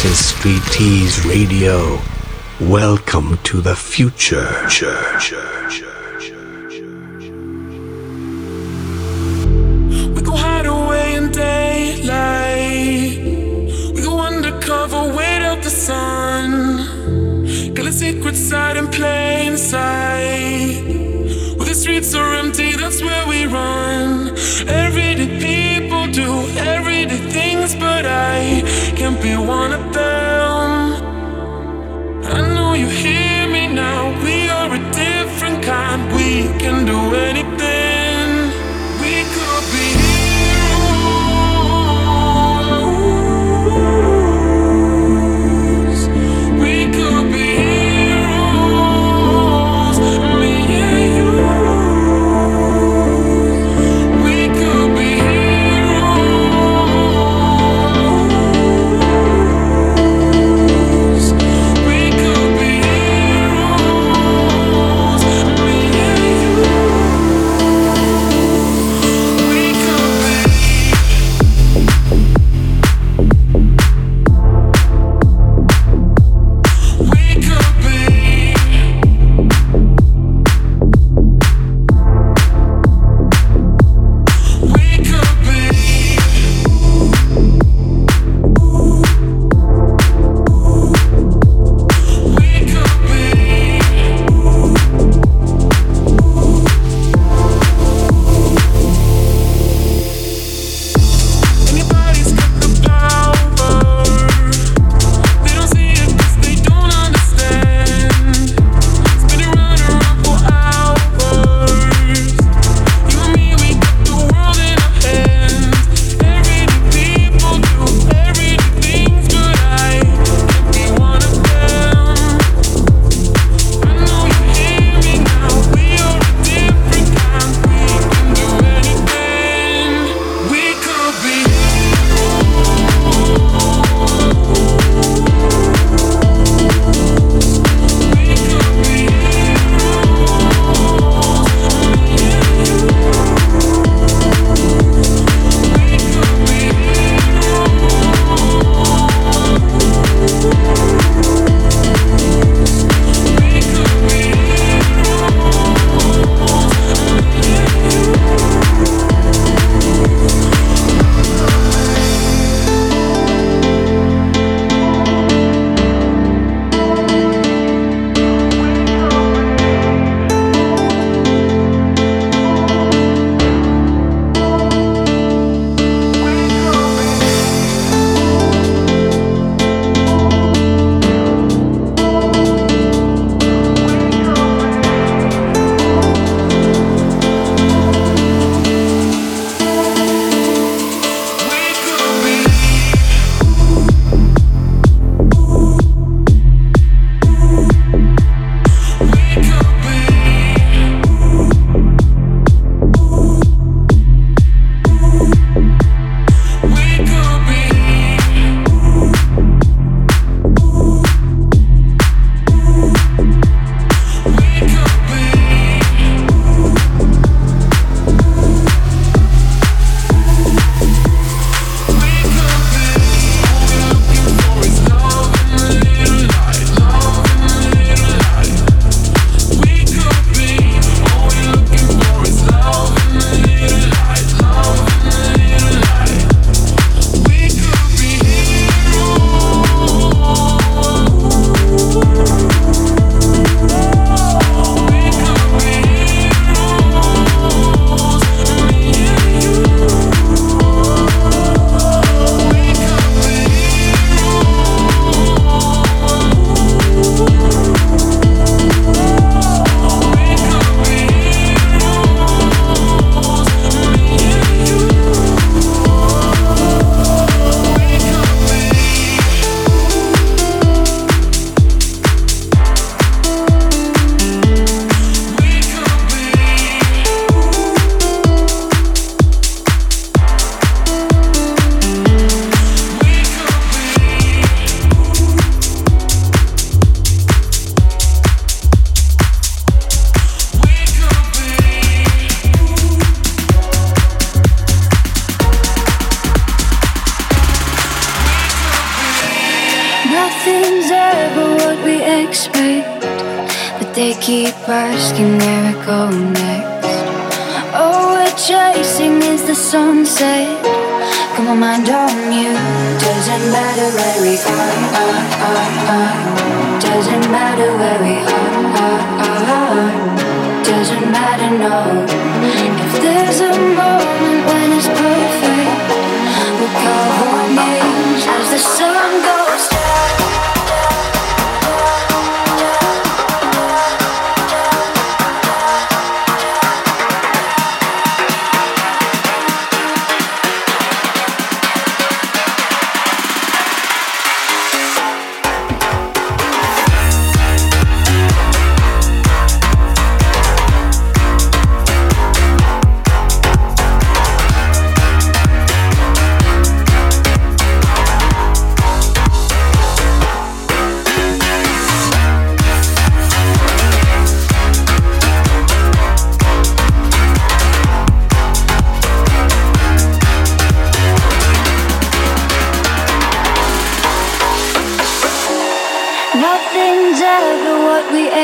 This is Street Tease Radio. Welcome to the future. We go hide away in daylight. We go undercover, wait out the sun. Got a secret side in plain sight. Where the streets are empty, that's where we run. Everyday people do everyday things, but I can't be one of anything.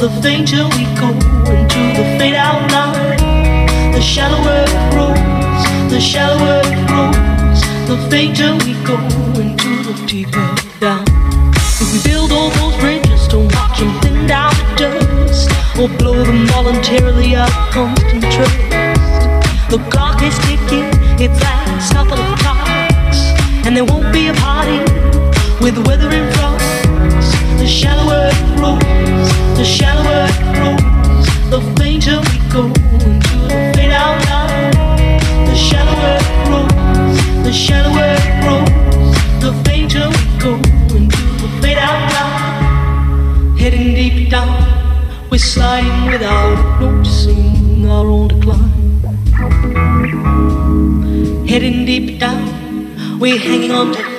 The of danger we go into the fade out line. The shallower it grows, the shallower it grows, the fainter we go into the deeper down. If we build all those bridges, don't watch them thin down to dust, or blow them voluntarily out of constant trust. The clock is ticking, it lasts couple of clocks, and there won't be a party with weather in frost. The shallower it grows the shallower it grows, the fainter we go into the line. The shallower it grows, the shallower it grows, the fainter we go into the line. Heading deep down, we're sliding without noticing our own decline. Heading deep down, we're hanging on to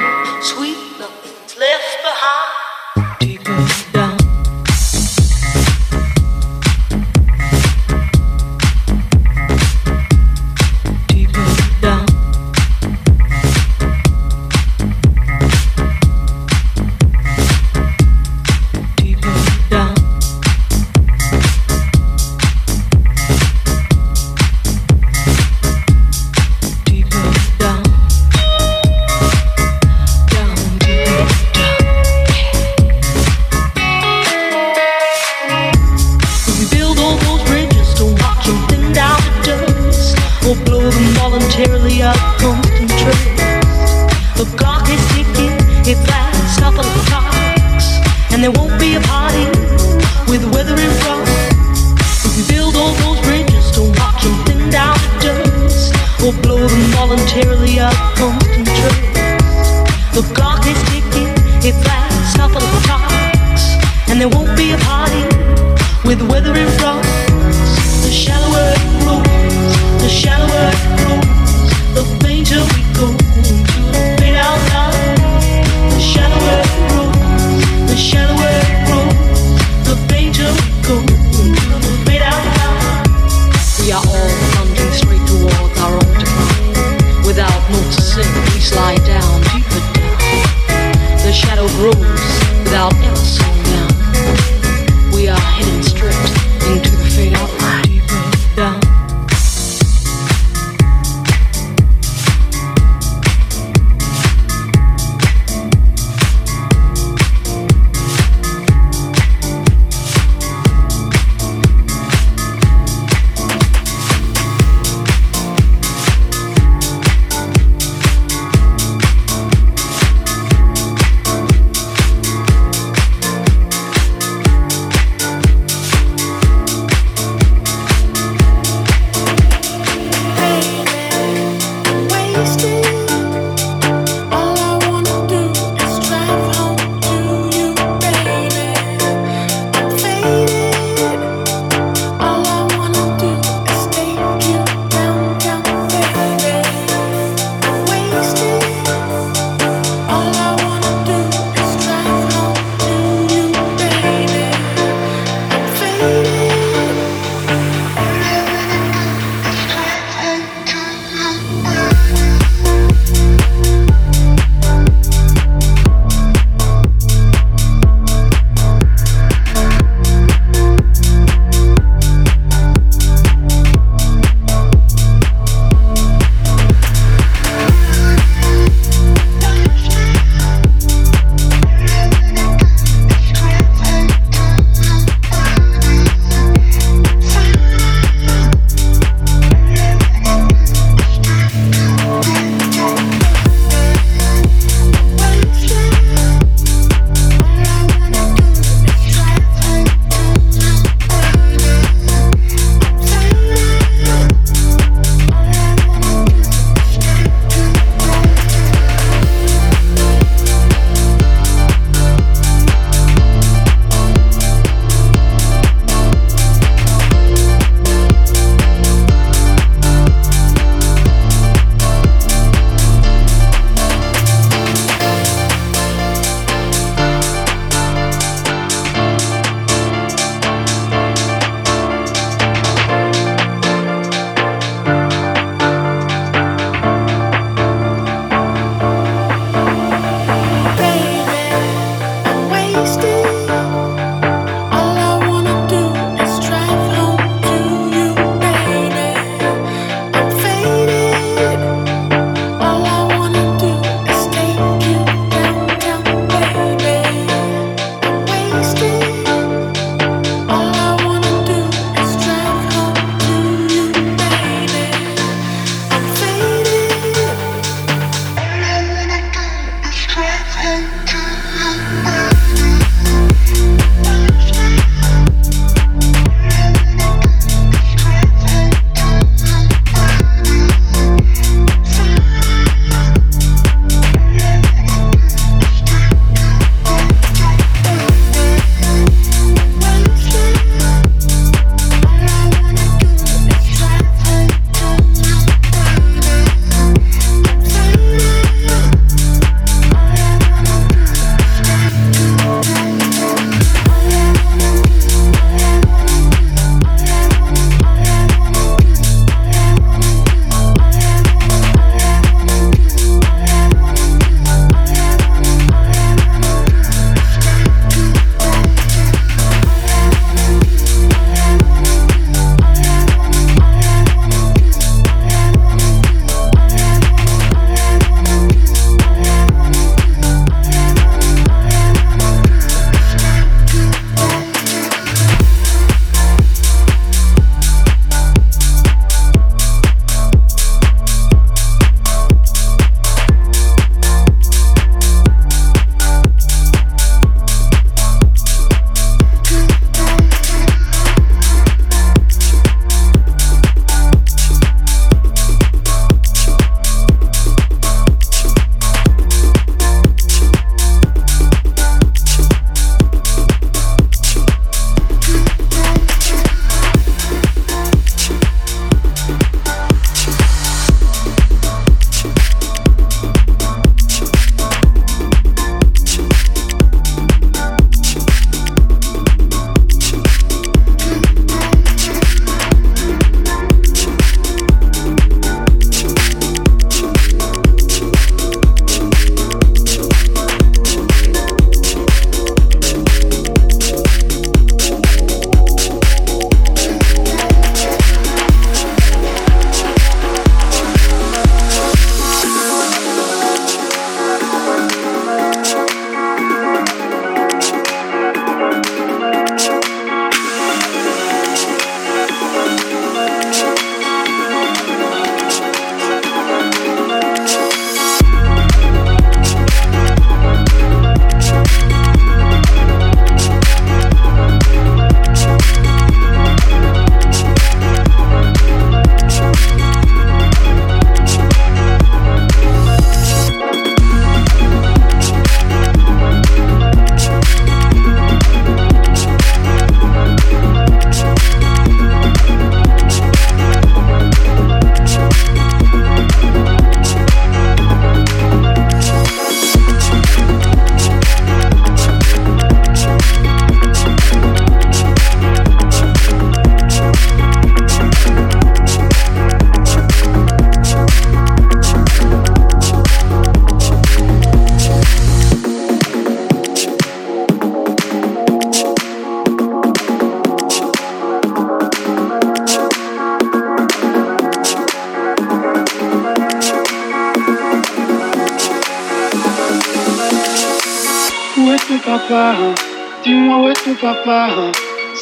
papa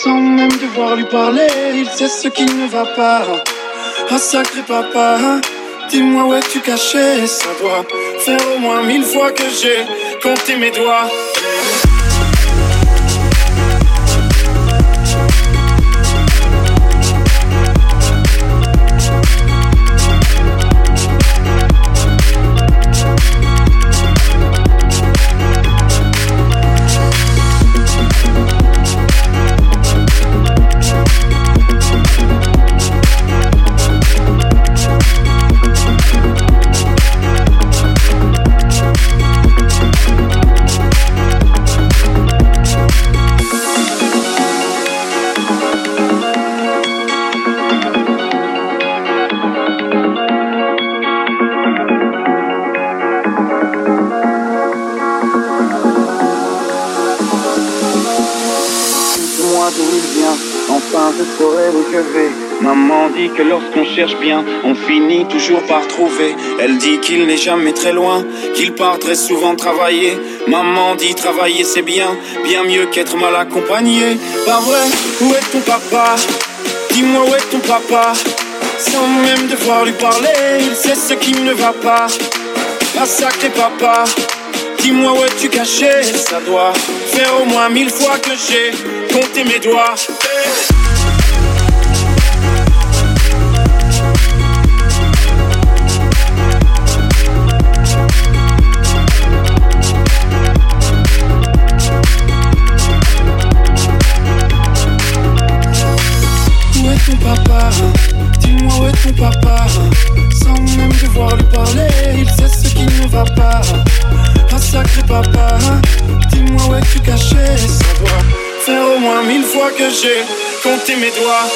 Sans même devoir lui parler, il sait ce qui ne va pas. Ah sacré papa, dis-moi où es-tu caché Ça doit faire au moins mille fois que j'ai compté mes doigts. Que lorsqu'on cherche bien, on finit toujours par trouver. Elle dit qu'il n'est jamais très loin, qu'il part très souvent travailler. Maman dit travailler c'est bien, bien mieux qu'être mal accompagné. Pas vrai, où est ton papa? Dis-moi où est ton papa Sans même devoir lui parler, il sait ce qui ne va pas. Un sacré papa, dis-moi où es-tu caché? Ça doit faire au moins mille fois que j'ai compté mes doigts. Dis-moi où est ton papa. Sans même devoir lui parler Il sait ce qui ne va pas. Un sacré papa. Dis-moi où es-tu caché. Ça doit faire au moins mille fois que j'ai compté mes doigts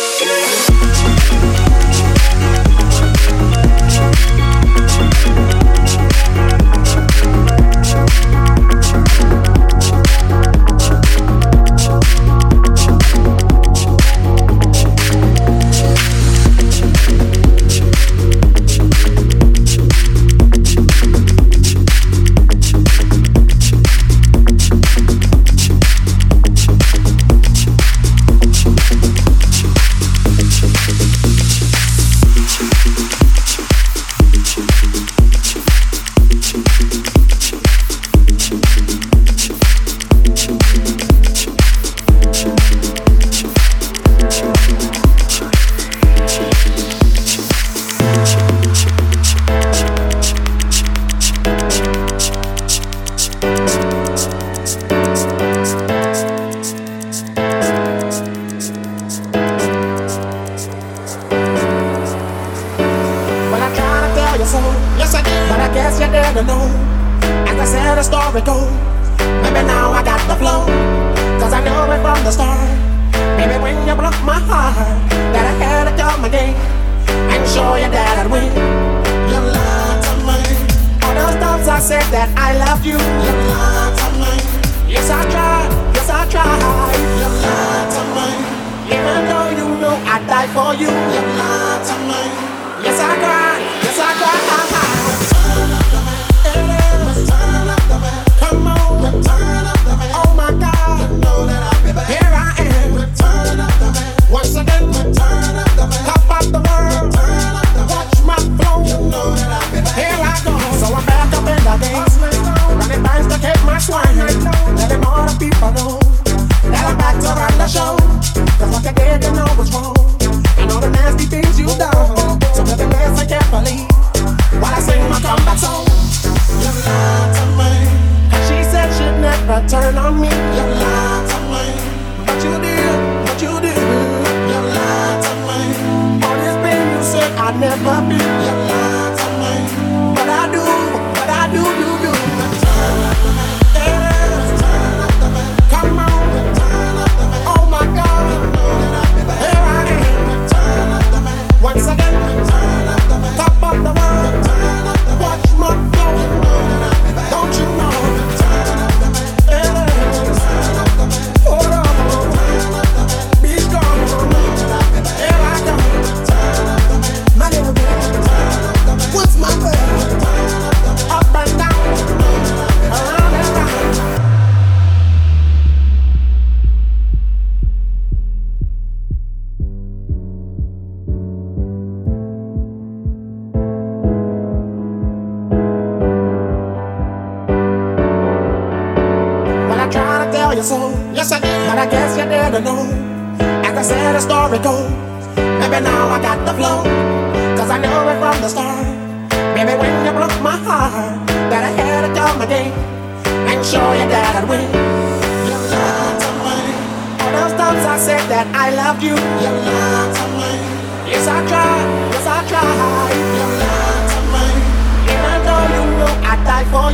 you.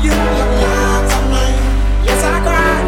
You. You lied to me. Yes, I tried.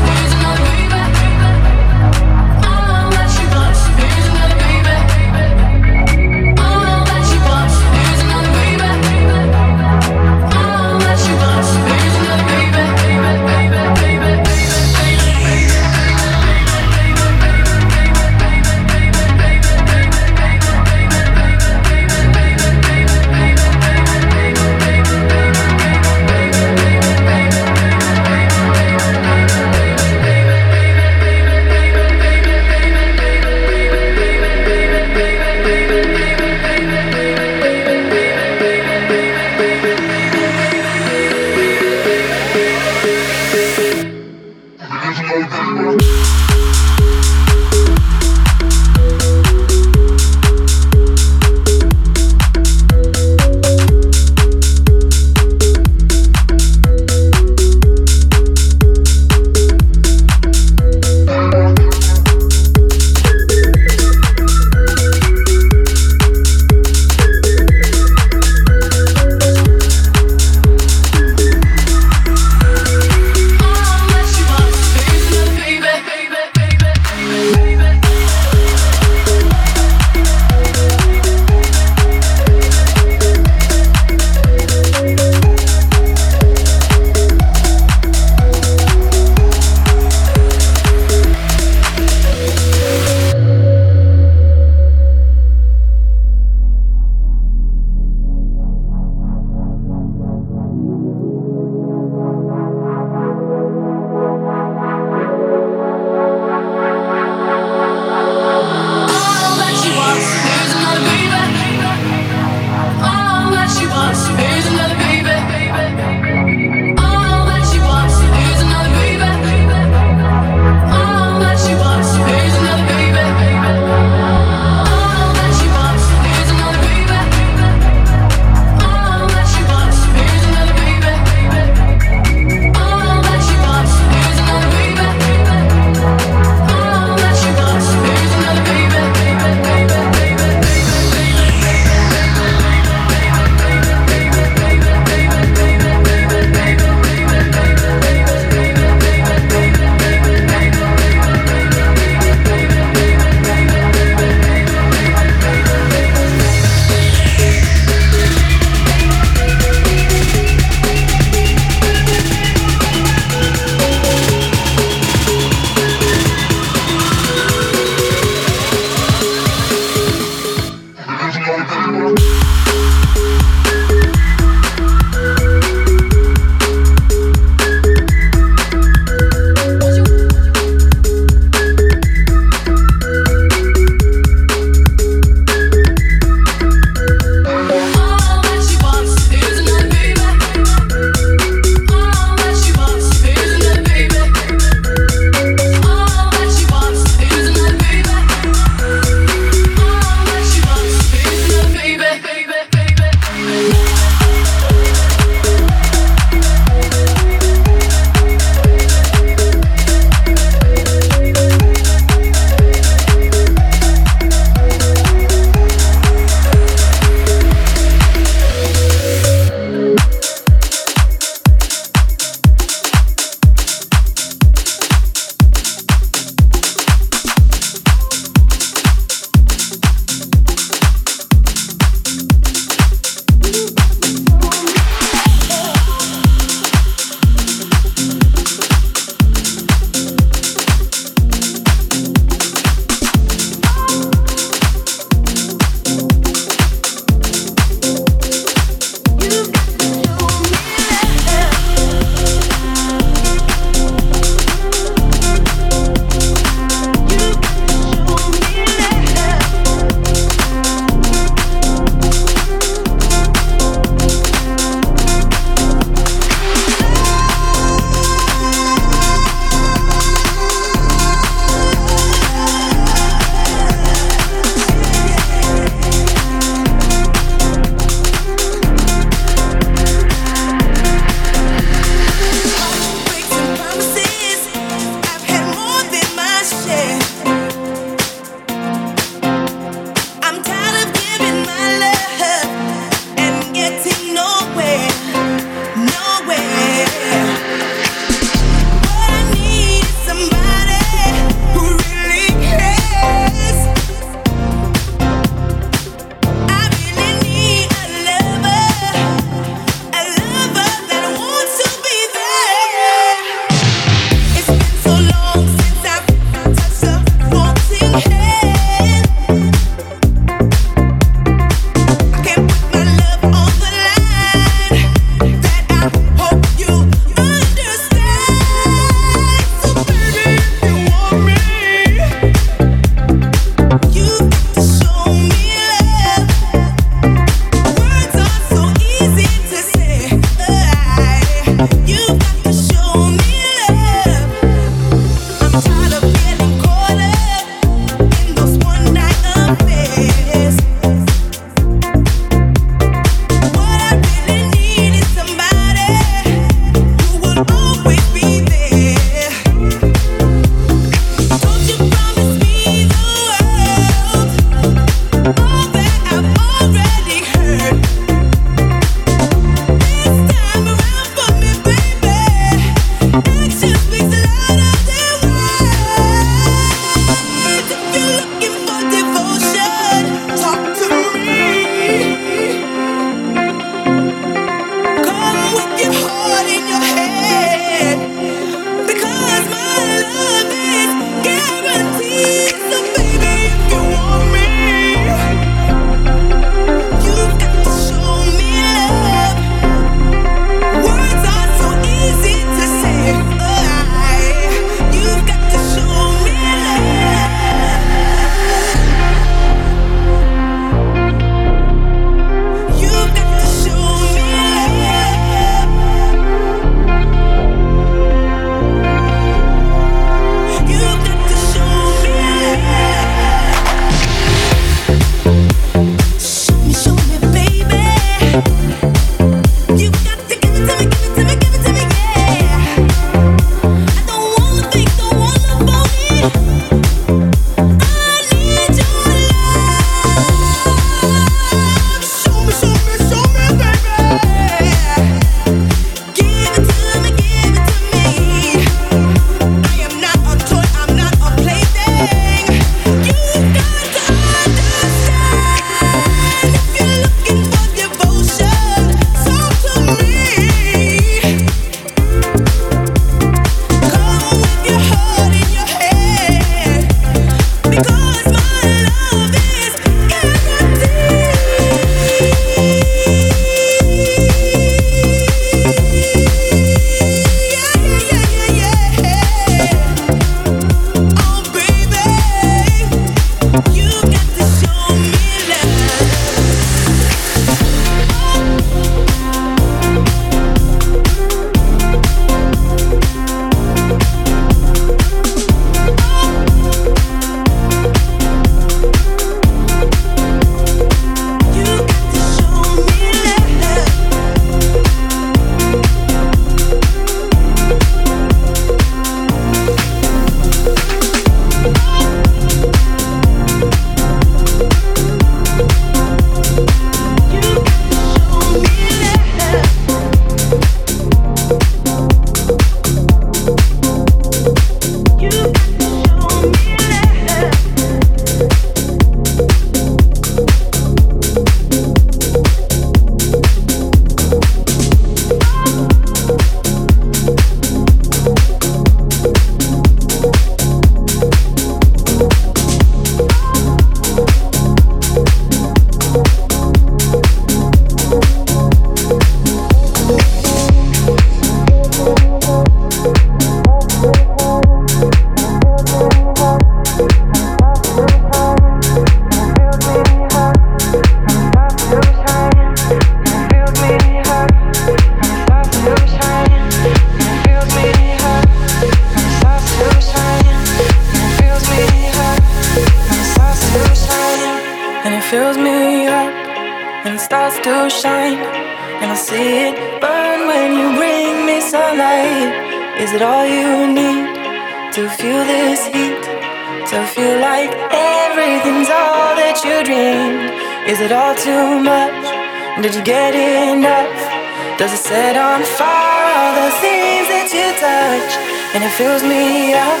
Does it set on fire all the things that you touch? And it fills me up,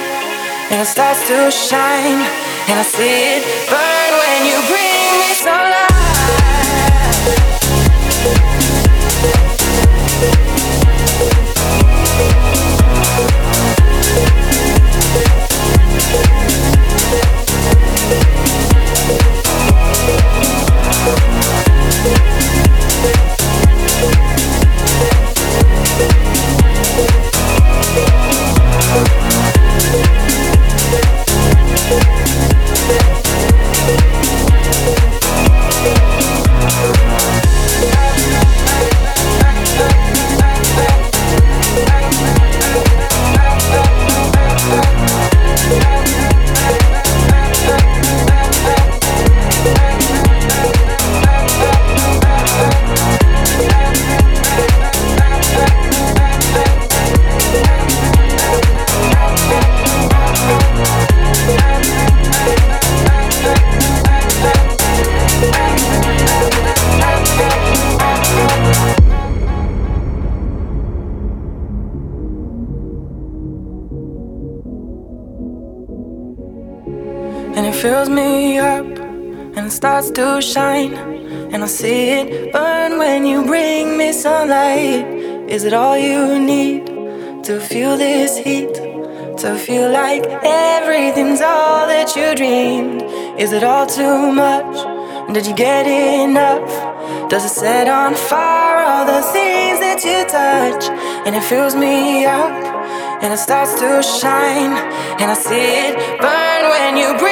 and it starts to shine, and I see it burn when you bring me sunlight. To shine and I see it burn when you bring me sunlight. Is it all you need to feel this heat? To feel like everything's all that you dreamed? Is it all too much? Did you get enough? Does it set on fire all the things that you touch? And it fills me up and it starts to shine and I see it burn when you and